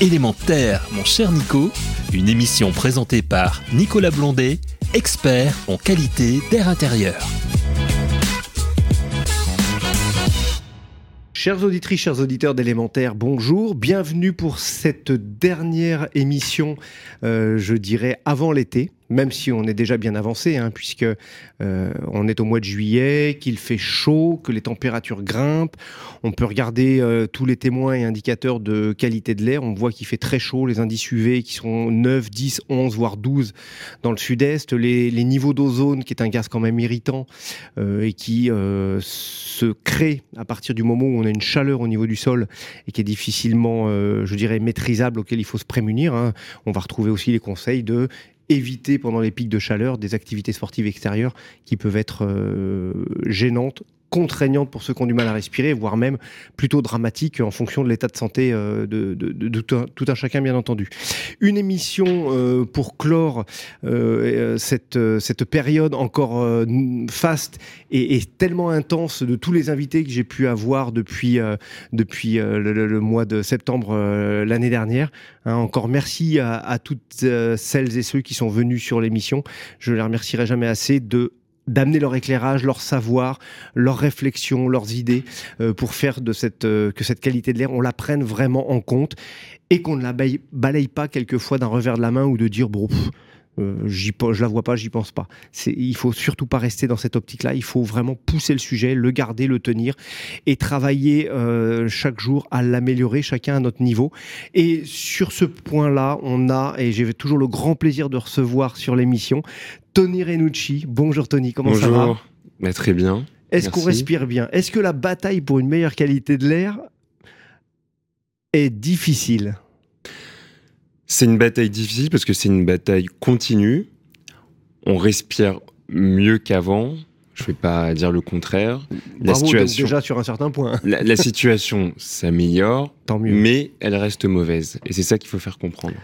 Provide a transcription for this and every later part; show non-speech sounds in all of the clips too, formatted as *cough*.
Élémentaire, mon cher Nico, une émission présentée par Nicolas Blondet, expert en qualité d'air intérieur. Chers auditrices, chers auditeurs d'élémentaire, bonjour, bienvenue pour cette dernière émission, euh, je dirais, avant l'été même si on est déjà bien avancé, hein, puisque euh, on est au mois de juillet, qu'il fait chaud, que les températures grimpent. On peut regarder euh, tous les témoins et indicateurs de qualité de l'air. On voit qu'il fait très chaud, les indices UV qui sont 9, 10, 11, voire 12 dans le sud-est. Les, niveaux d'ozone, qui est un gaz quand même irritant euh, et qui se crée à partir du moment où on a une chaleur au niveau du sol et qui est difficilement, je dirais, maîtrisable, auquel il faut se prémunir. Hein. On va retrouver aussi les conseils de éviter pendant les pics de chaleur des activités sportives extérieures qui peuvent être euh, gênantes contraignante pour ceux qui ont du mal à respirer, voire même plutôt dramatique en fonction de l'état de santé euh, de, tout, un, chacun, bien entendu. Une émission euh, pour clore euh, cette, période encore faste et, tellement intense de tous les invités que j'ai pu avoir depuis, depuis le, mois de septembre l'année dernière. Hein, encore merci à, à toutes celles et ceux qui sont venus sur l'émission. Je ne les remercierai jamais assez de d'amener leur éclairage, leur savoir, leurs réflexions, leurs idées euh, pour faire euh, que cette qualité de l'air, on la prenne vraiment en compte et qu'on ne la balaye, pas quelquefois d'un revers de la main ou de dire bon, euh, j'y, je la vois pas, j'y pense pas. Il faut surtout pas rester dans cette optique-là. Il faut vraiment pousser le sujet, le garder, le tenir et travailler euh, chaque jour à l'améliorer, chacun à notre niveau. Et sur ce point-là, on a, et j'ai toujours le grand plaisir de recevoir sur l'émission, Tony Renucci. Bonjour Tony, comment ça va bah, Très bien. Est-ce qu'on respire bien? Est-ce que la bataille pour une meilleure qualité de l'air est difficile? C'est une bataille difficile parce que c'est une bataille continue. On respire mieux qu'avant. Je ne vais pas dire le contraire. la situation, déjà sur un certain point. la situation s'améliore, *laughs* Tant mieux. Mais elle reste mauvaise. Et c'est ça qu'il faut faire comprendre.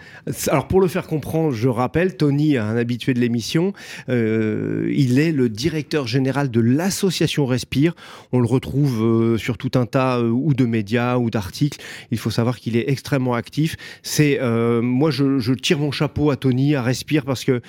Alors pour le faire comprendre, je rappelle, Tony, un habitué de l'émission, euh, il est le directeur général de l'association Respire. On le retrouve euh, sur tout un tas euh, ou de médias ou d'articles. Il faut savoir qu'il est extrêmement actif. C'est moi, je, tire mon chapeau à Tony, à Respire, parce que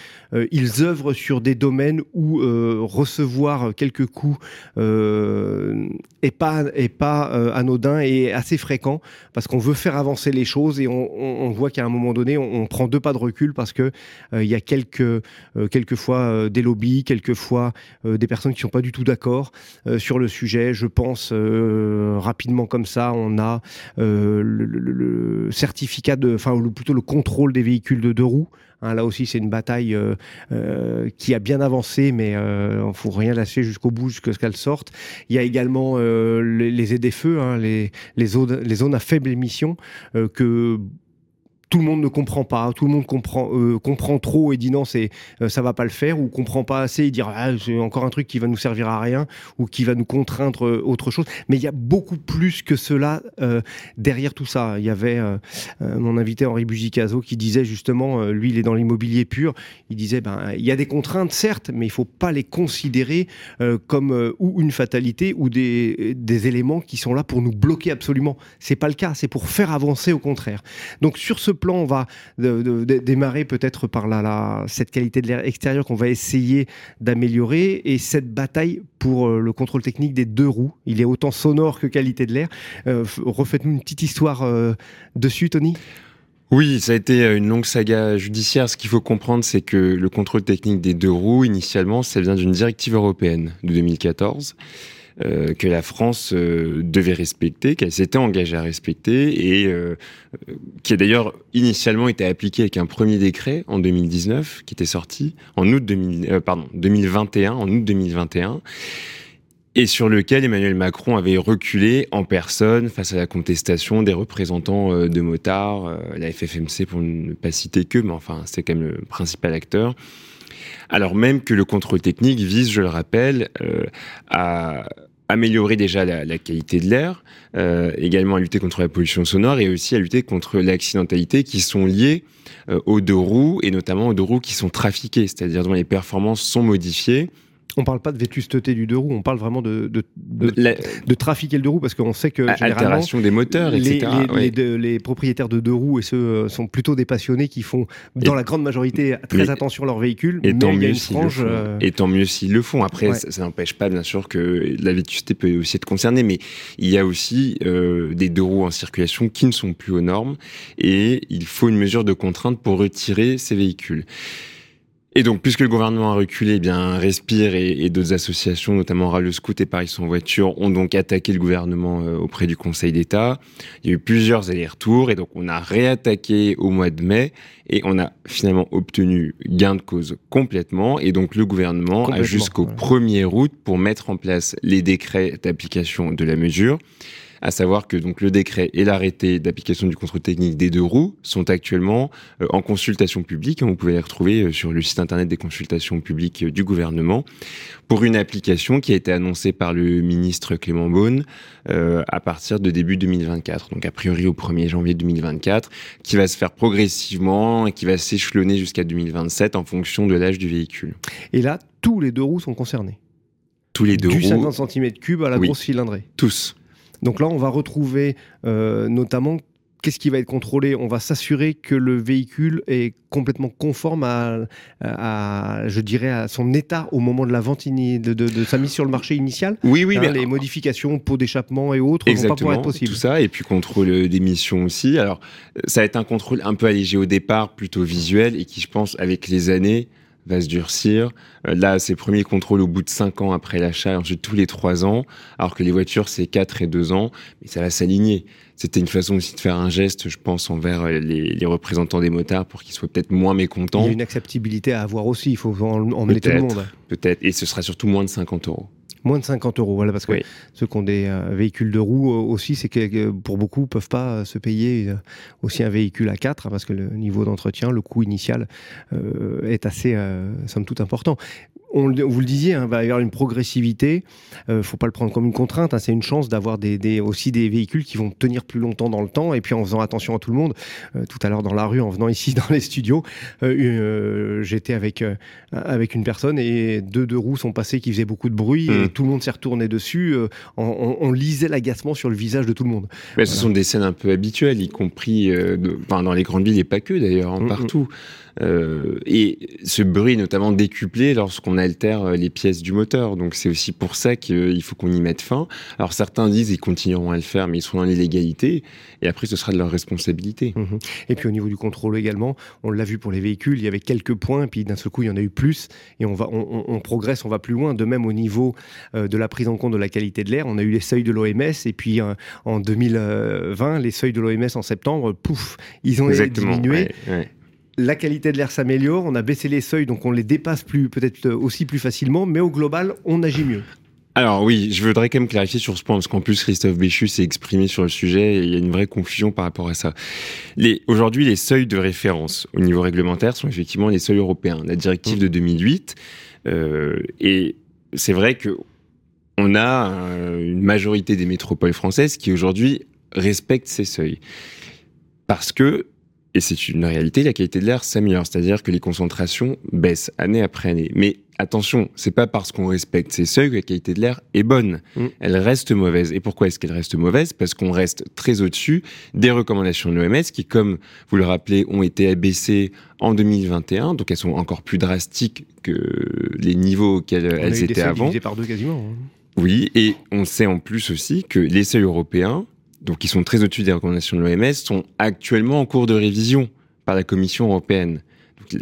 ils œuvrent sur des domaines où recevoir quelques coups est pas est pas anodin et assez fréquent parce qu'on veut faire avancer les choses et on, voit qu'à un moment donné, on, prend deux pas de recul parce que euh, y a quelques, euh, quelquefois euh, des lobbies, quelquefois des personnes qui sont pas du tout d'accord sur le sujet. Je pense rapidement comme ça, on a le, certificat de, enfin plutôt le contrôle des véhicules de deux roues Hein, là aussi, c'est une bataille euh, euh, qui a bien avancé, mais il euh, ne faut rien lâcher jusqu'au bout, jusqu'à ce qu'elle sorte. Il y a également les, les aides-feux, hein, les, les, zones, les zones à faible émission, que tout le monde ne comprend pas, tout le monde comprend, euh, comprend trop et dit non, c'est euh, ça va pas le faire, ou comprend pas assez et dire ah, c'est encore un truc qui va nous servir à rien ou qui va nous contraindre euh, autre chose. Mais il y a beaucoup plus que cela derrière tout ça. Il y avait mon invité Henri Bugicazo qui disait justement, lui il est dans l'immobilier pur, il disait ben il y a des contraintes certes, mais il faut pas les considérer comme ou une fatalité ou des, des éléments qui sont là pour nous bloquer absolument. C'est pas le cas, c'est pour faire avancer au contraire. Donc sur ce plan, on va démarrer peut-être par cette qualité de l'air extérieur qu'on va essayer d'améliorer et cette bataille pour euh, le contrôle technique des deux roues. Il est autant sonore que qualité de l'air. Euh, refaites-nous une petite histoire euh, dessus, Tony. Oui, ça a été une longue saga judiciaire. Ce qu'il faut comprendre, c'est que le contrôle technique des deux roues, initialement, ça vient d'une directive européenne de 2014 euh, que la France euh, devait respecter, qu'elle s'était engagée à respecter et euh, qui a d'ailleurs initialement été appliquée avec un premier décret en 2019 qui était sorti en août 2000, pardon 2021 en août 2021 et sur lequel Emmanuel Macron avait reculé en personne face à la contestation des représentants de motards, la FFMC pour ne pas citer que, mais enfin c'est quand même le principal acteur alors même que le contrôle technique vise, je le rappelle, euh, à améliorer déjà la, qualité de l'air, euh, également à lutter contre la pollution sonore et aussi à lutter contre l'accidentalité qui sont liées euh, aux deux roues et notamment aux deux roues qui sont trafiquées, c'est-à-dire dont les performances sont modifiées On parle pas de vétusteté du deux roues, on parle vraiment de, de, de, trafiquer le deux roues parce qu'on sait que altération des moteurs, etc. Les, propriétaires de deux roues et ceux euh, sont plutôt des passionnés qui font dans la grande majorité très attention à leur véhicule. Et tant mieux s'ils le. Euh, le font. Après, ça, n'empêche pas bien sûr que la vétusté peut aussi être concernée, mais il y a aussi euh, des deux roues en circulation qui ne sont plus aux normes et il faut une mesure de contrainte pour retirer ces véhicules. Et donc, puisque le gouvernement a reculé, eh bien Respire et, d'autres associations, notamment Râle Scout et Paris sans voiture, ont donc attaqué le gouvernement euh, auprès du Conseil d'État. Il y a eu plusieurs allers-retours et donc on a réattaqué au mois de mai et on a finalement obtenu gain de cause complètement. Et donc le gouvernement a jusqu'au 1er août pour mettre en place les décrets d'application de la mesure à savoir que donc le décret et l'arrêté d'application du contrôle technique des deux roues sont actuellement euh, en consultation publique. Vous pouvez les retrouver euh, sur le site internet des consultations publiques euh, du gouvernement pour une application qui a été annoncée par le ministre Clément Beaune à partir de début 2024. Donc a priori au 1er janvier 2024, qui va se faire progressivement et qui va s'échelonner jusqu'à 2027 en fonction de l'âge du véhicule. Et là, tous les deux roues sont concernés tous les deux du roues. 50 cm3 à la grosse cylindrée. Tous. Donc là, on va retrouver euh, notamment qu'est-ce qui va être contrôlé? On va s'assurer que le véhicule est complètement conforme à, je dirais, à son état au moment de la vente de, sa mise sur le marché initial. Oui, oui, hein, mais les modifications, pot d'échappement et autres ne vont pas pouvoir être possibles. Tout ça, et puis contrôle d'émission aussi. Alors, ça va être un contrôle un peu allégé au départ, plutôt visuel, et qui, je pense, avec les années, va se durcir. Euh, là, c'est premier contrôle au bout de 5 ans après l'achat, ensuite tous les 3 ans, alors que les voitures, c'est 4 et 2 ans, mais ça va s'aligner. C'était une façon aussi de faire un geste, je pense, envers euh, les, représentants des motards pour qu'ils soient peut-être moins mécontents. Il y a une acceptabilité à avoir aussi, il faut emmener tout le monde. Peut-être, et ce sera surtout moins de 50 euros. Moins de 50 euros, voilà, parce que ceux qui ont des euh, véhicules de roues euh, aussi, c'est que euh, pour beaucoup, peuvent pas se payer aussi un véhicule à 4, hein, parce que le niveau d'entretien, le coût initial est assez, somme toute, important vous le disiez, hein, il va y avoir une progressivité. ne euh, faut pas le prendre comme une contrainte. Hein, c'est une chance d'avoir des, aussi des véhicules qui vont tenir plus longtemps dans le temps. Et puis en faisant attention à tout le monde. Tout à l'heure dans la rue, en venant ici *laughs* dans les studios, j'étais avec avec une personne et deux deux roues sont passées qui faisaient beaucoup de bruit et mmh. Tout le monde s'est retourné dessus. On, lisait l'agacement sur le visage de tout le monde. Mais Ce sont des scènes un peu habituelles, y compris dans les grandes villes et pas que d'ailleurs, hein, mmh, mmh. partout. Euh, et ce bruit notamment décuplé lorsqu'on altère euh, les pièces du moteur. Donc c'est aussi pour ça qu'il faut qu'on y mette fin. Alors certains disent qu'ils continueront à le faire, mais ils sont dans l'illégalité. Et après, ce sera de leur responsabilité. Mhm. Et puis au niveau du contrôle également, on l'a vu pour les véhicules, il y avait quelques points, puis d'un seul coup, il y en a eu plus. Et on, va, on, progresse, on va plus loin. De même au niveau euh, de la prise en compte de la qualité de l'air, on a eu les seuils de l'OMS. Et puis en 2020, les seuils de l'OMS en septembre, pouf, ils ont diminué la qualité de l'air s'améliore, on a baissé les seuils, donc on les dépasse plus peut-être aussi plus facilement, mais au global, on agit mieux. Alors oui, je voudrais quand même clarifier sur ce point, parce qu'en plus Christophe Béchu s'est exprimé sur le sujet et il y a une vraie confusion par rapport à ça. Aujourd'hui, les seuils de référence au niveau réglementaire sont effectivement les seuils européens, la directive de 2008. Euh, et c'est vrai que on a une majorité des métropoles françaises qui aujourd'hui respectent ces seuils. Parce que et c'est une réalité, la qualité de l'air s'améliore, c'est-à-dire que les concentrations baissent année après année. Mais attention, c'est pas parce qu'on respecte ces seuils que la qualité de l'air est bonne. Mm. Elle reste mauvaise. Et pourquoi est-ce qu'elle reste mauvaise? Parce qu'on reste très au-dessus des recommandations de l'OMS qui, comme vous le rappelez, ont été abaissées en 2021. Donc elles sont encore plus drastiques que les niveaux auxquels elles étaient avant. par deux quasiment. Hein. Oui, et on sait en plus aussi que les seuils européens donc qui sont très au-dessus des recommandations de l'OMS, sont actuellement en cours de révision par la Commission européenne.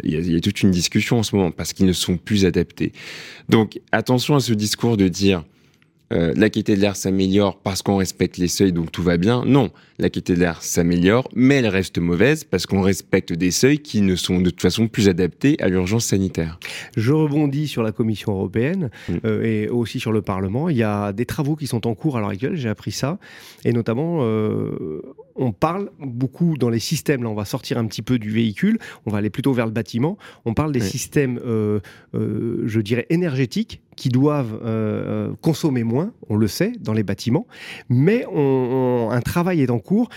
il, y a, toute une discussion en ce moment parce qu'ils ne sont plus adaptés. Donc attention à ce discours de dire euh, la qualité de l'air s'améliore parce qu'on respecte les seuils, donc tout va bien. Non, la qualité de l'air s'améliore, mais elle reste mauvaise parce qu'on respecte des seuils qui ne sont de toute façon plus adaptés à l'urgence sanitaire. Je rebondis sur la Commission européenne mm. euh, et aussi sur le Parlement. Il y a des travaux qui sont en cours à l'heure actuelle, j'ai appris ça, et notamment euh, on parle beaucoup dans les systèmes, là on va sortir un petit peu du véhicule, on va aller plutôt vers le bâtiment, on parle des systèmes, je dirais, énergétiques qui doivent euh, consommer moins, on le sait, dans les bâtiments, mais un travail est en cours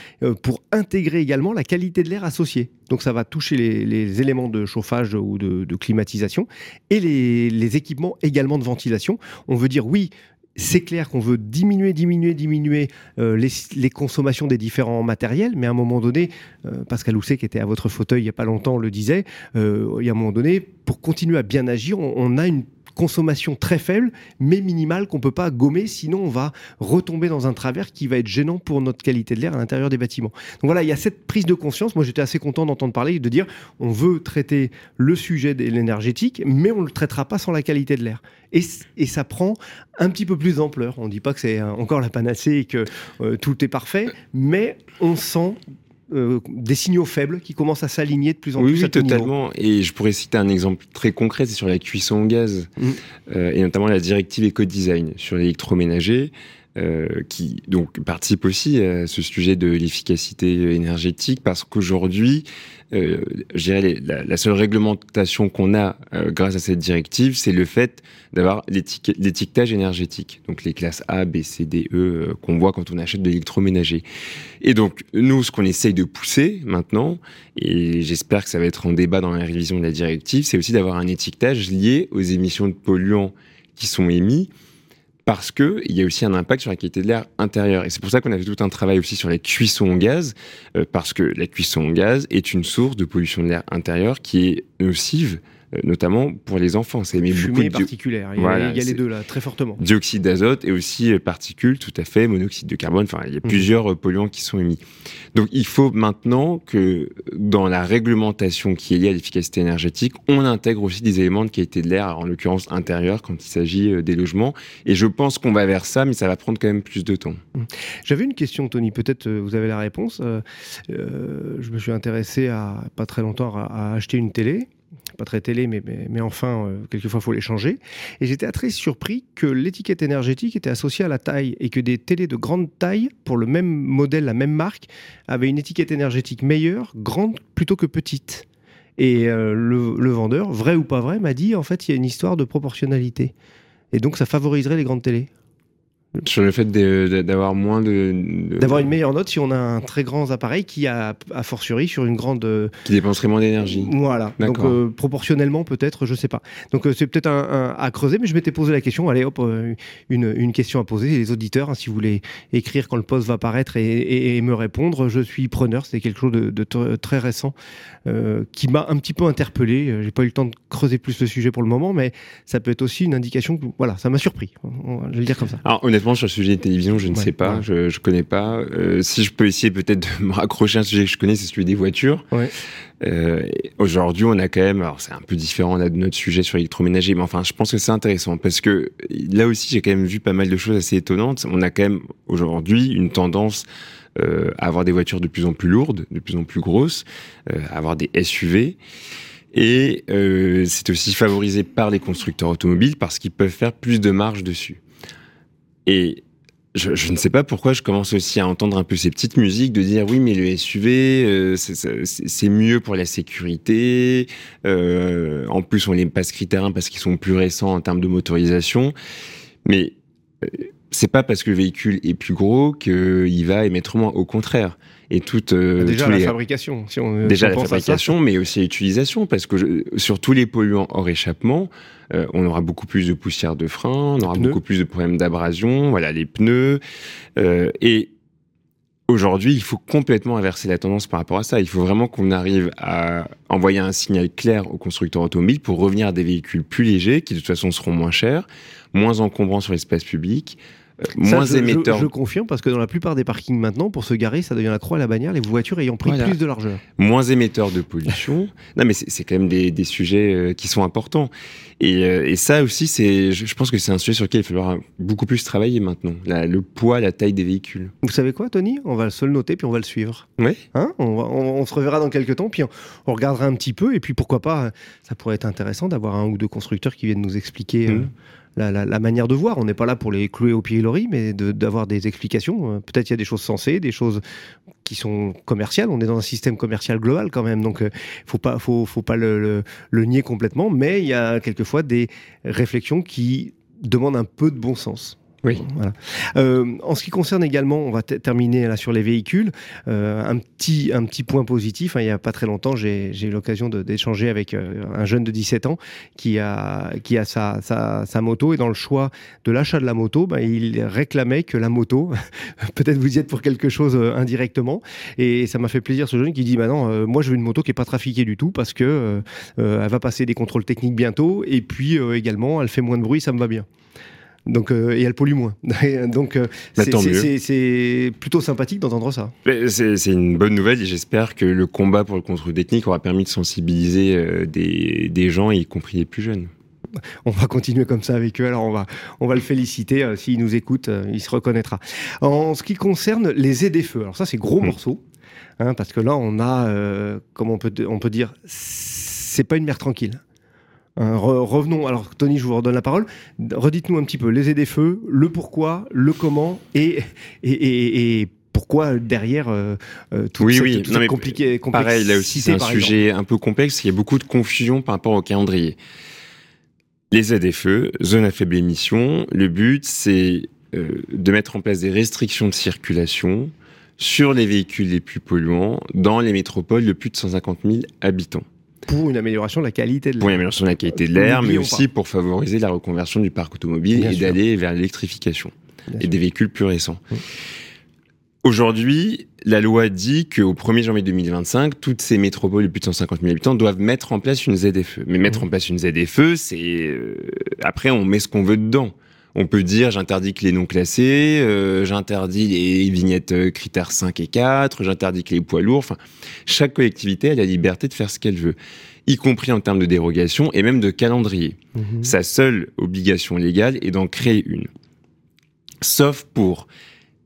pour intégrer également la qualité de l'air associée. Donc ça va toucher les, éléments de chauffage ou de, climatisation et les, équipements également de ventilation. On veut dire oui, c'est clair qu'on veut diminuer, diminuer, diminuer euh, les, consommations des différents matériels, mais à un moment donné, euh, Pascal Housset, qui était à votre fauteuil il n'y a pas longtemps, le disait, euh, il y a un moment donné, pour continuer à bien agir, on a une consommation très faible, mais minimale, qu'on ne peut pas gommer, sinon on va retomber dans un travers qui va être gênant pour notre qualité de l'air à l'intérieur des bâtiments. Donc voilà, il y a cette prise de conscience. Moi, j'étais assez content d'entendre parler, de dire, on veut traiter le sujet de l'énergétique, mais on ne le traitera pas sans la qualité de l'air. Et, et, ça prend un petit peu plus d'ampleur. On ne dit pas que c'est encore la panacée et que euh, tout est parfait, mais on sent euh, des signaux faibles qui commencent à s'aligner de plus en plus. Oui, totalement. Et je pourrais citer un exemple très concret, c'est sur la cuisson au gaz, mm. euh, et notamment la directive éco-design sur l'électroménager. Euh, qui donc participe aussi à ce sujet de l'efficacité énergétique parce qu'aujourd'hui, euh, dirais la, seule réglementation qu'on a euh, grâce à cette directive, c'est le fait d'avoir l'étiquetage énergétique, donc les classes A, B, C, D, E euh, qu'on voit quand on achète de l'électroménager. Et donc nous, ce qu'on essaye de pousser maintenant, et j'espère que ça va être en débat dans la révision de la directive, c'est aussi d'avoir un étiquetage lié aux émissions de polluants qui sont émis parce que il y a aussi un impact sur la qualité de l'air intérieur. Et c'est pour ça qu'on a fait tout un travail aussi sur la cuisson au gaz, euh, parce que la cuisson au gaz est une source de pollution de l'air intérieur qui est nocive notamment pour les enfants. C'est beaucoup de particulière. Il y, a, il y a les deux là, très fortement. Dioxyde d'azote et aussi euh, particules, tout à fait, monoxyde de carbone. Enfin, il y a mmh. plusieurs euh, polluants qui sont émis. Donc, il faut maintenant que dans la réglementation qui est liée à l'efficacité énergétique, on intègre aussi des éléments de qualité de l'air, en l'occurrence intérieur, quand il s'agit des logements. Et je pense qu'on va vers ça, mais ça va prendre quand même plus de temps. Mmh. J'avais une question, Tony. Peut-être vous avez la réponse. je me suis intéressé à pas très longtemps à acheter une télé pas très télé, mais, mais, enfin, euh, quelquefois, il faut les changer. Et j'étais très surpris que l'étiquette énergétique était associée à la taille et que des télés de grande taille, pour le même modèle, la même marque, avaient une étiquette énergétique meilleure, grande plutôt que petite. Et euh, le, le, vendeur, vrai ou pas vrai, m'a dit en fait, il y a une histoire de proportionnalité. Et donc, ça favoriserait les grandes télés. Sur le fait d'avoir moins de. D'avoir une meilleure note si on a un très grand appareil qui a, a fortiori, sur une grande. Qui dépenserait moins d'énergie. Voilà. Donc, euh, proportionnellement, peut-être, je sais pas. Donc, euh, c'est peut-être un, à creuser, mais je m'étais posé la question. Allez, hop, euh, une, une, question à poser. Les auditeurs, hein, si vous voulez écrire quand le poste va paraître et, et, me répondre, je suis preneur. C'est quelque chose de, de très récent qui m'a un petit peu interpellé. J'ai pas eu le temps de creuser plus le sujet pour le moment, mais ça peut être aussi une indication que, voilà, ça m'a surpris. Je vais le dire comme ça. Alors, sur le sujet de télévision, je ne sais pas, je, je connais pas. Euh, si je peux essayer peut-être de me raccrocher à un sujet que je connais, c'est celui des voitures. Euh, Aujourd'hui, on a quand même, alors c'est un peu différent de notre sujet sur l'électroménager, mais enfin, je pense que c'est intéressant parce que là aussi, j'ai quand même vu pas mal de choses assez étonnantes. On a quand même aujourd'hui une tendance euh, à avoir des voitures de plus en plus lourdes, de plus en plus grosses, à avoir des SUV. Et euh, c'est aussi favorisé par les constructeurs automobiles parce qu'ils peuvent faire plus de marge dessus. Et je, je, ne sais pas pourquoi je commence aussi à entendre un peu ces petites musiques de dire oui mais le SUV euh, c'est mieux pour la sécurité. Euh, en plus on les passe critères parce qu'ils sont plus récents en termes de motorisation. Mais euh, c'est pas parce que le véhicule est plus gros qu'il va émettre moins au contraire. Et toute euh, déjà la fabrication si on déjà la fabrication mais aussi l'utilisation parce que sur tous les polluants hors échappement euh, on aura beaucoup plus de poussière de frein on aura beaucoup plus de problèmes d'abrasion voilà les pneus euh, et Aujourd'hui, il faut complètement inverser la tendance par rapport à ça. Il faut vraiment qu'on arrive à envoyer un signal clair aux constructeurs automobiles pour revenir à des véhicules plus légers, qui de toute façon seront moins chers, moins encombrants sur l'espace public, euh, moins je, émetteur. Je, confirme parce que dans la plupart des parkings maintenant, pour se garer, ça devient la croix à la bannière, les voitures ayant pris plus de largeur. Moins émetteur de pollution. *laughs* non, mais c'est quand même des, des, sujets euh, qui sont importants. Et, euh, et ça aussi, c'est, je, pense que c'est un sujet sur lequel il va falloir beaucoup plus travailler maintenant. le poids, la taille des véhicules. Vous savez quoi, Tony? On va se le noter puis on va le suivre. Oui. Hein? On, on, se reverra dans quelques temps puis on, on, regardera un petit peu et puis pourquoi pas, ça pourrait être intéressant d'avoir un ou deux constructeurs qui viennent nous expliquer. Mmh la, manière de voir. On n'est pas là pour les clouer au pilori, mais d'avoir des explications. Euh, peut-être il y a des choses sensées, des choses qui sont commerciales. On est dans un système commercial global quand même, donc il faut pas, faut, faut pas le, nier complètement. Mais il y a quelquefois des réflexions qui demandent un peu de bon sens. Oui. Voilà. Euh, en ce qui concerne également, on va terminer là sur les véhicules, euh, un, petit, un petit point positif. Hein, il n'y a pas très longtemps, j'ai eu l'occasion d'échanger avec euh, un jeune de 17 ans qui a, qui a sa, sa, sa moto et dans le choix de l'achat de la moto, bah, il réclamait que la moto, *laughs* peut-être vous y êtes pour quelque chose euh, indirectement, et ça m'a fait plaisir ce jeune qui dit, bah non, euh, moi je veux une moto qui n'est pas trafiquée du tout parce que elle va passer des contrôles techniques bientôt et puis également elle fait moins de bruit, ça me va bien. Donc, euh, et elle pollue moins. *laughs* Donc, euh, c'est plutôt sympathique d'entendre ça. C'est une bonne nouvelle et j'espère que le combat pour le contrôle technique aura permis de sensibiliser euh, des, des, gens, y compris les plus jeunes. On va continuer comme ça avec eux. Alors, on va, on va le féliciter. S'il nous écoute, il se reconnaîtra. En ce qui concerne les feux alors ça, c'est gros mmh. morceau. Hein, parce que là, on a, comment on peut, on peut dire, c'est pas une mer tranquille. Hein, revenons, alors Tony, je vous redonne la parole. Redites-nous un petit peu les des feux, le pourquoi, le comment et, et, pourquoi derrière euh, euh, tout oui, oui. non, compliqué, Pareil, là aussi, c'est un sujet un peu complexe. Il y a beaucoup de confusion par rapport au calendrier. Les ZFE, zone à faible émission, le but, c'est euh, de mettre en place des restrictions de circulation sur les véhicules les plus polluants dans les métropoles de plus de 150 000 habitants pour une amélioration de la qualité de l'air. Pour une amélioration de la qualité de l'air, mais aussi pour favoriser la reconversion du parc automobile et d'aller vers l'électrification et des véhicules plus récents. Aujourd'hui, la loi dit qu'au 1er janvier 2025, toutes ces métropoles de plus de 150 000 habitants doivent mettre en place une ZFE. Mais mettre en place une ZFE, c'est... Euh, après, on met ce qu'on veut dedans. On peut dire j'interdis que les non classés, euh, j'interdis les vignettes euh, critères 5 et 4, j'interdis que les poids lourds. Enfin, chaque collectivité a la liberté de faire ce qu'elle veut, y compris en termes de dérogation et même de calendrier. Mhm. Sa seule obligation légale est d'en créer une. Sauf pour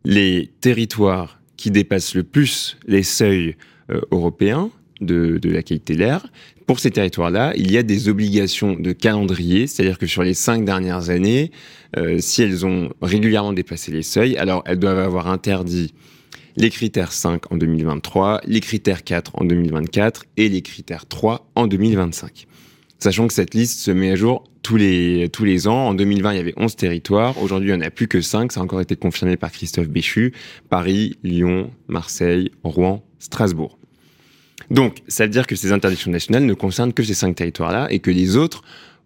les territoires qui dépassent le plus les seuils euh, européens de, la qualité de l'air, pour ces territoires-là, il y a des obligations de calendrier, c'est-à-dire que sur les cinq dernières années, euh, si elles ont régulièrement dépassé les seuils, alors elles doivent avoir interdit les critères 5 en 2023, les critères 4 en 2024 et les critères 3 en 2025. Sachant que cette liste se met à jour tous les, tous les ans. En 2020, il y avait 11 territoires. Aujourd'hui, il n'y en a plus que 5. Ça a encore été confirmé par Christophe Béchu. Paris, Lyon, Marseille, Rouen, Strasbourg. Donc, ça veut dire que ces interdictions nationales ne concernent que ces cinq territoires-là et que les autres,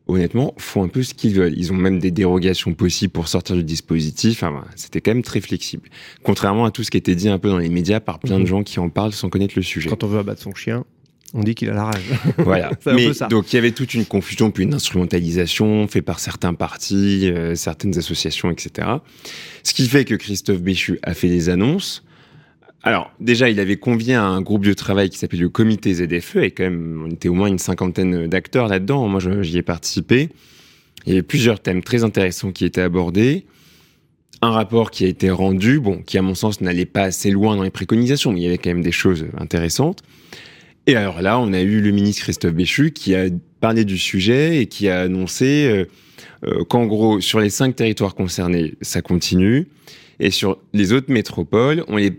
honnêtement, font un peu ce qu'ils veulent. Ils ont même des dérogations possibles pour sortir du dispositif. Enfin, c'était quand même très flexible. Contrairement à tout ce qui était dit un peu dans les médias par plein de mhm. gens qui en parlent sans connaître le sujet. Quand on veut abattre son chien, on dit qu'il a la rage. *laughs* Voilà. *laughs* Mais, ça. Donc il y avait toute une confusion, puis une instrumentalisation faite par certains partis, euh, certaines associations, etc. Ce qui fait que Christophe Béchu a fait des annonces. Alors, déjà, il avait convié à un groupe de travail qui s'appelait le comité ZFE, et quand même, on était au moins une cinquantaine d'acteurs là-dedans. Moi, j'y ai participé. Il y avait plusieurs thèmes très intéressants qui étaient abordés. Un rapport qui a été rendu, bon, qui à mon sens n'allait pas assez loin dans les préconisations, mais il y avait quand même des choses intéressantes. Et alors là, on a eu le ministre Christophe Béchu qui a parlé du sujet et qui a annoncé euh, euh, qu'en gros, sur les cinq territoires concernés, ça continue. Et sur les autres métropoles, on les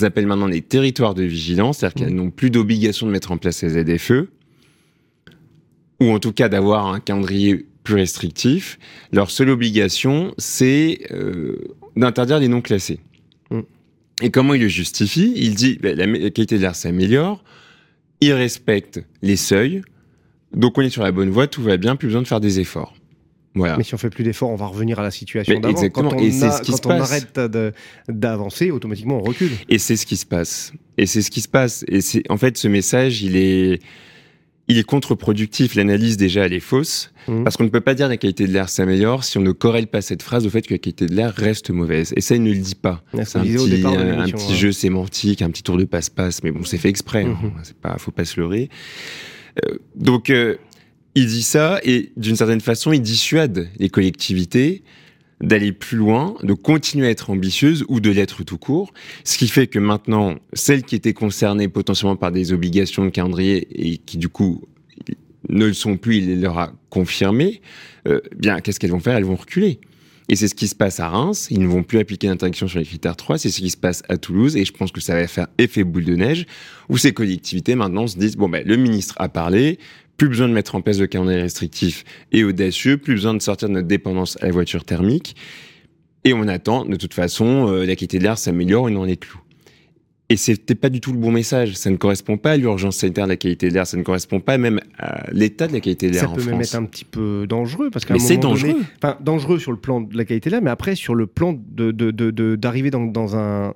appellent maintenant les territoires de vigilance, c'est-à-dire qu'elles mmh. n'ont plus d'obligation de mettre en place ces ZFE, ou en tout cas d'avoir un calendrier plus restrictif. Leur seule obligation, c'est euh, d'interdire les non classés. Mmh. Et comment il le justifie Il dit ben, la, la qualité de l'air s'améliore, il respecte les seuils, donc on est sur la bonne voie, tout va bien, plus besoin de faire des efforts. Mais si on fait plus d'efforts, on va revenir à la situation d'avant. Exactement. Quand on, et c'est ce qui se passe. arrête d'avancer, automatiquement on recule. Et c'est ce qui se passe. Et c'est ce qui se passe. Et c'est en fait ce message, il est il est contre-productif. L'analyse déjà, elle est fausse. Mmh. Parce qu'on ne peut pas dire que la qualité de l'air s'améliore si on ne corrèle pas cette phrase au fait que la qualité de l'air reste mauvaise. Et ça, il ne le dit pas. C'est un petit, un petit jeu sémantique, un petit tour de passe-passe. Mais bon, c'est fait exprès. Hein. Mmh. C'est pas, faut pas se leurrer. Euh, donc, euh, il dit ça et d'une certaine façon, il dissuade les collectivités d'aller plus loin, de continuer à être ambitieuses ou de l'être tout court. Ce qui fait que maintenant, celles qui étaient concernées potentiellement par des obligations de calendrier et qui du coup ne le sont plus, il leur a confirmé, euh, bien qu'est-ce qu'elles vont faire? Elles vont reculer. Et c'est ce qui se passe à Reims. Ils ne vont plus appliquer l'interdiction sur les critères 3. C'est ce qui se passe à Toulouse. Et je pense que ça va faire effet boule de neige où ces collectivités maintenant se disent, bon, ben, le ministre a parlé. Plus besoin de mettre en place de calendrier restrictif et audacieux. Plus besoin de sortir de notre dépendance à la voiture thermique. Et on attend, de toute façon, euh, la qualité de l'air s'améliore, on en est clou. Et c'était pas du tout le bon message. Ça ne correspond pas à l'urgence sanitaire de la qualité de l'air. Ça ne correspond pas même à l'état de la qualité de l'air en Ça peut même être un petit peu dangereux parce qu'à Mais c'est dangereux. enfin, dangereux sur le plan de la qualité de l'air, mais après sur le plan de, d'arriver dans, dans un,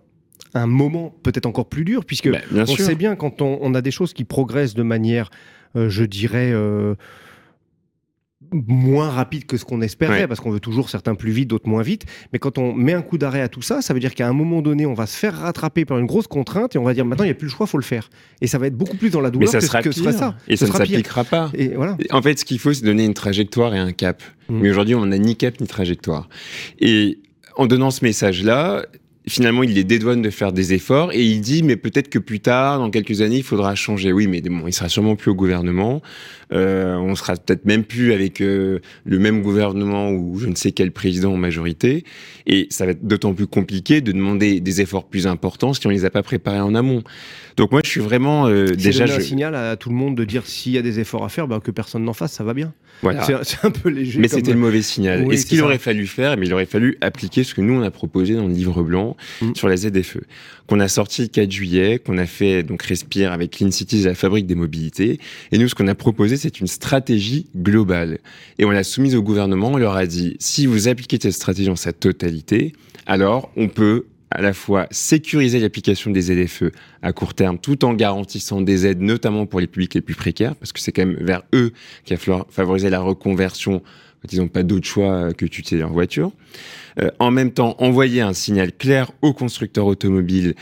un moment peut-être encore plus dur, puisque Bah, on sûr. sait bien quand on, on a des choses qui progressent de manière, je dirais, euh, moins rapide que ce qu'on espérait, Ouais. parce qu'on veut toujours certains plus vite, d'autres moins vite. Mais quand on met un coup d'arrêt à tout ça, ça veut dire qu'à un moment donné, on va se faire rattraper par une grosse contrainte et on va dire maintenant il n'y a plus le choix, faut le faire. Et ça va être beaucoup plus dans la douleur ça que, sera que pire. serait ça. Et Ce ça ne sera s'appliquera pas. Et voilà. En fait, ce qu'il faut, c'est donner une trajectoire et un cap. Mm. Mais aujourd'hui, on n'a ni cap ni trajectoire. Et en donnant ce message-là, finalement, il les dédouane de faire des efforts et il dit, mais peut-être que plus tard, dans quelques années, il faudra changer. Oui, mais bon, il sera sûrement plus au gouvernement. Euh, on sera peut-être même plus avec euh, le même gouvernement ou je ne sais quel président en majorité. Et ça va être d'autant plus compliqué de demander des efforts plus importants si on les a pas préparés en amont. Donc moi, je suis vraiment euh, C'est déjà. un je- signal à tout le monde de dire s'il y a des efforts à faire, bah, que personne n'en fasse, ça va bien. Voilà. C'est- C'est un peu léger. Mais comme- c'était le mauvais signal. Oui, et ce c'est qu'il aurait fallu faire, mais il aurait fallu appliquer ce que nous on a proposé dans le livre blanc Mm. sur la ZFE, qu'on a sorti le 4 juillet, qu'on a fait donc Respire avec Clean Cities la Fabrique des mobilités. Et nous, ce qu'on a proposé, c'est une stratégie globale. Et on l'a soumise au gouvernement. On leur a dit si vous appliquez cette stratégie en sa totalité, alors on peut à la fois sécuriser l'application des ZFE à court terme tout en garantissant des aides, notamment pour les publics les plus précaires, parce que c'est quand même vers eux qu'il va favoriser la reconversion quand ils n'ont pas d'autre choix que d'utiliser leur voiture. Euh, en même temps, envoyer un signal clair aux constructeurs automobiles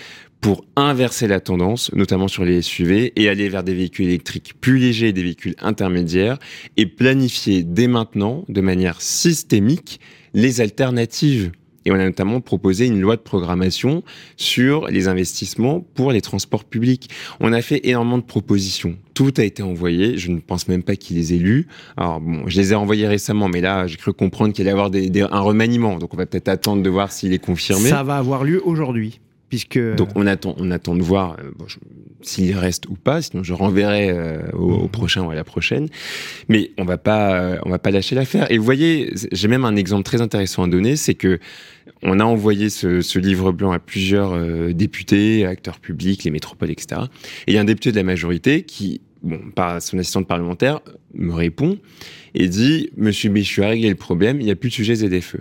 pour inverser la tendance, notamment sur les SUV, et aller vers des véhicules électriques plus légers et des véhicules intermédiaires, et planifier dès maintenant, de manière systémique, les alternatives. Et on a notamment proposé une loi de programmation sur les investissements pour les transports publics. On a fait énormément de propositions. Tout a été envoyé. Je ne pense même pas qu'ils les aient lus. Alors bon, je les ai envoyés récemment, mais là, j'ai cru comprendre qu'il allait y avoir un remaniement. Donc on va peut-être attendre de voir s'il est confirmé. Ça va avoir lieu aujourd'hui, puisque Donc on attend, on attend de voir euh, s'il reste ou pas. Sinon je renverrai euh, au, prochain ou à la prochaine. Mais on va pas, euh, on va pas lâcher l'affaire. Et vous voyez, j'ai même un exemple très intéressant à donner, c'est que on a envoyé ce, livre blanc à plusieurs euh, députés, acteurs publics, les métropoles, etc. Et il y a un député de la majorité qui, bon, par son assistante parlementaire, me répond et dit Monsieur Béchu a réglé le problème, il n'y a plus de sujet ZFE.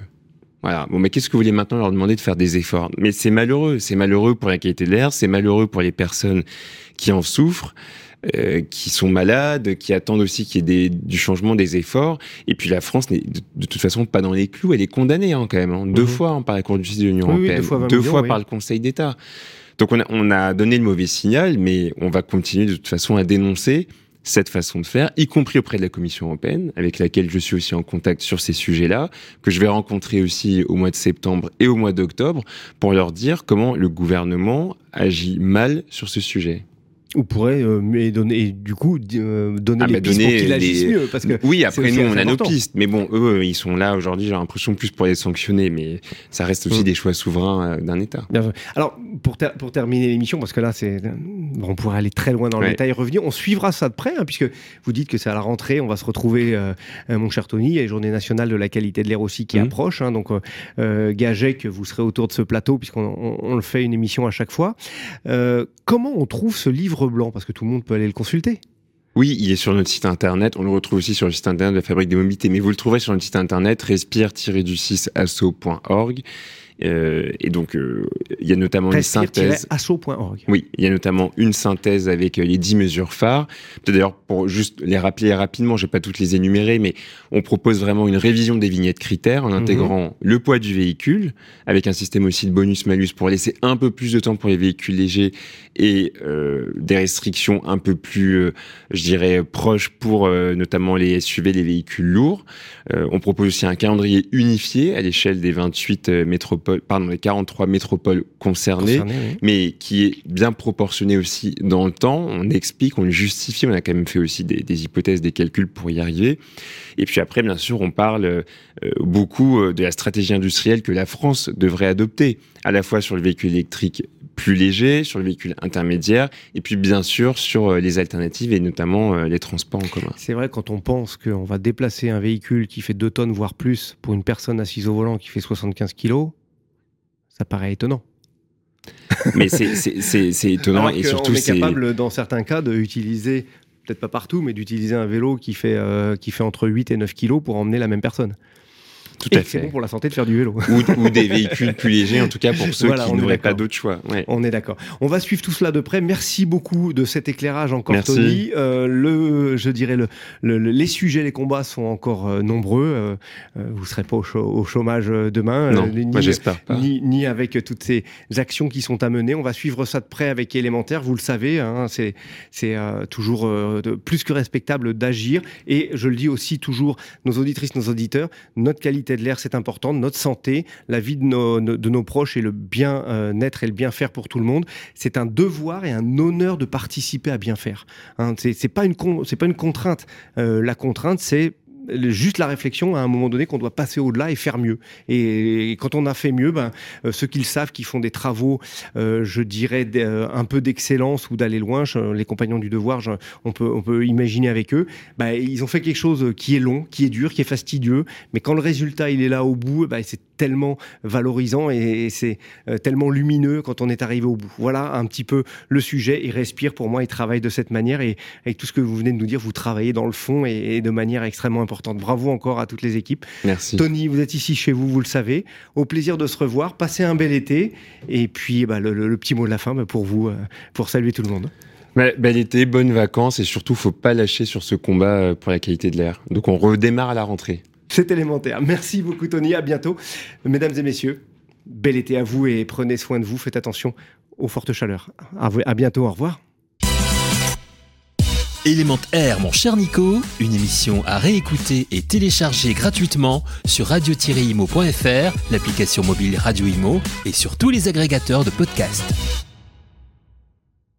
Voilà. Bon, mais qu'est-ce que vous voulez maintenant leur demander de faire des efforts? Mais c'est malheureux. C'est malheureux pour la qualité de l'air. C'est malheureux pour les personnes qui en souffrent, euh, qui sont malades, qui attendent aussi qu'il y ait des, du changement des efforts. Et puis la France n'est de, de toute façon pas dans les clous. Elle est condamnée hein, quand même. hein. Deux Mhm. fois hein, par la Cour de justice de l'Union Oui, oui, européenne, deux fois 20 millions, oui. par le Conseil d'État. Donc on a, on a donné le mauvais signal, mais on va continuer de toute façon à dénoncer cette façon de faire, y compris auprès de la Commission européenne, avec laquelle je suis aussi en contact sur ces sujets-là, que je vais rencontrer aussi au mois de septembre et au mois d'octobre, pour leur dire comment le gouvernement agit mal sur ce sujet. Ou pourrait euh, mais donner, et du coup euh, donner Ah, les bah, pistes donner pour mieux. Parce que oui, après nous, on a nos pistes, mais bon, eux, ils sont là aujourd'hui, j'ai l'impression plus pour les sanctionner, mais ça reste aussi Mm. des choix souverains euh, d'un État. Alors, pour, ter- pour terminer l'émission, parce que là, c'est, bon, on pourrait aller très loin dans le détail revenir. On suivra ça de près, hein, puisque vous dites que c'est à la rentrée. On va se retrouver, euh, mon cher Tony. Il y a la journée nationale de la qualité de l'air aussi qui Mhm. approche. hein, donc, gagez que vous serez autour de ce plateau, puisqu'on on, on le fait une émission à chaque fois. Comment on trouve ce livre blanc Parce que tout le monde peut aller le consulter. Oui, il est sur notre site internet. On le retrouve aussi sur le site internet de la Fabrique des Mobilités, mais vous le trouverez sur notre site internet respire-du6asso.org. Euh, et donc, euh, il y a notamment une synthèse. Oui, il y a notamment une synthèse avec euh, les 10 mesures phares. D'ailleurs, pour juste les rappeler rapidement, je vais pas toutes les énumérer, mais on propose vraiment une révision des vignettes critères en intégrant le poids du véhicule, avec un système aussi de bonus-malus pour laisser un peu plus de temps pour les véhicules légers et euh, des restrictions un peu plus, euh, je dirais, proches pour euh, notamment les SUV, les véhicules lourds. On propose aussi un calendrier unifié à l'échelle des 28 euh, métropoles métropoles, pardon, les 43 métropoles concernées, mais qui est bien proportionné aussi dans le temps. On explique, on justifie, on a quand même fait aussi des, des hypothèses, des calculs pour y arriver. Et puis après, bien sûr, on parle euh, beaucoup euh, de la stratégie industrielle que la France devrait adopter, à la fois sur le véhicule électrique plus léger, sur le véhicule intermédiaire, et puis bien sûr sur euh, les alternatives et notamment les transports en commun. C'est vrai, quand on pense qu'on va déplacer un véhicule qui fait 2 tonnes, voire plus, pour une personne assise au volant qui fait 75 kilos, ça paraît étonnant. Mais c'est *laughs* étonnant et surtout on est capable dans certains cas d'utiliser peut-être pas partout, mais d'utiliser un vélo qui fait, euh, qui fait entre 8 et 9 kilos pour emmener la même personne. Tout à fait. C'est bon pour la santé de faire du vélo. Ou, des véhicules plus légers, en tout cas pour ceux qui n'auraient pas d'autre choix. On est d'accord. On va suivre tout cela de près. Merci beaucoup de cet éclairage encore, Tony. Euh, le, je dirais le, les sujets, les combats sont encore euh, nombreux. Euh, vous ne serez pas au, chômage demain. Non, ni, j'espère pas. Ni, avec toutes ces actions qui sont à mener. On va suivre ça de près avec Élémentaire. Vous le savez, hein, c'est toujours plus que respectable d'agir. Et je le dis aussi toujours, nos auditrices, nos auditeurs, notre qualité de l'air, c'est important, notre santé, la vie de nos, de nos proches et le bien-être et le bien faire pour tout le monde. C'est un devoir et un honneur de participer à bien faire. Hein, c'est pas une pas une contrainte. Euh, la contrainte, c'est juste la réflexion à un moment donné qu'on doit passer au-delà et faire mieux. Et, quand on a fait mieux, ben, euh, ceux qui le savent, qui font des travaux, euh, je dirais, euh, un peu d'excellence ou d'aller loin, les compagnons du devoir, on, peut, on peut imaginer avec eux, ben, ils ont fait quelque chose qui est long, qui est dur, qui est fastidieux, mais quand le résultat il est là au bout, ben, c'est tellement valorisant et, c'est tellement lumineux quand on est arrivé au bout. Voilà un petit peu le sujet. Il respire pour moi, il travaille de cette manière et avec tout ce que vous venez de nous dire, vous travaillez dans le fond et, et de manière extrêmement importante Bravo encore à toutes les équipes. Merci. Tony, vous êtes ici chez vous, vous le savez. Au plaisir de se revoir. Passez un bel été. Et puis, bah, le, petit mot de la fin bah, pour vous, euh, pour saluer tout le monde. bel été, bonnes vacances et surtout, faut pas lâcher sur ce combat euh, pour la qualité de l'air. Donc, on redémarre à la rentrée. C'est élémentaire. Merci beaucoup, Tony. À bientôt. Mesdames et messieurs, bel été à vous et prenez soin de vous. Faites attention aux fortes chaleurs. À bientôt. Au revoir. Élément Air, mon cher Nico, une émission à réécouter et télécharger gratuitement sur radio-imo.fr, l'application mobile Radio Imo et sur tous les agrégateurs de podcasts.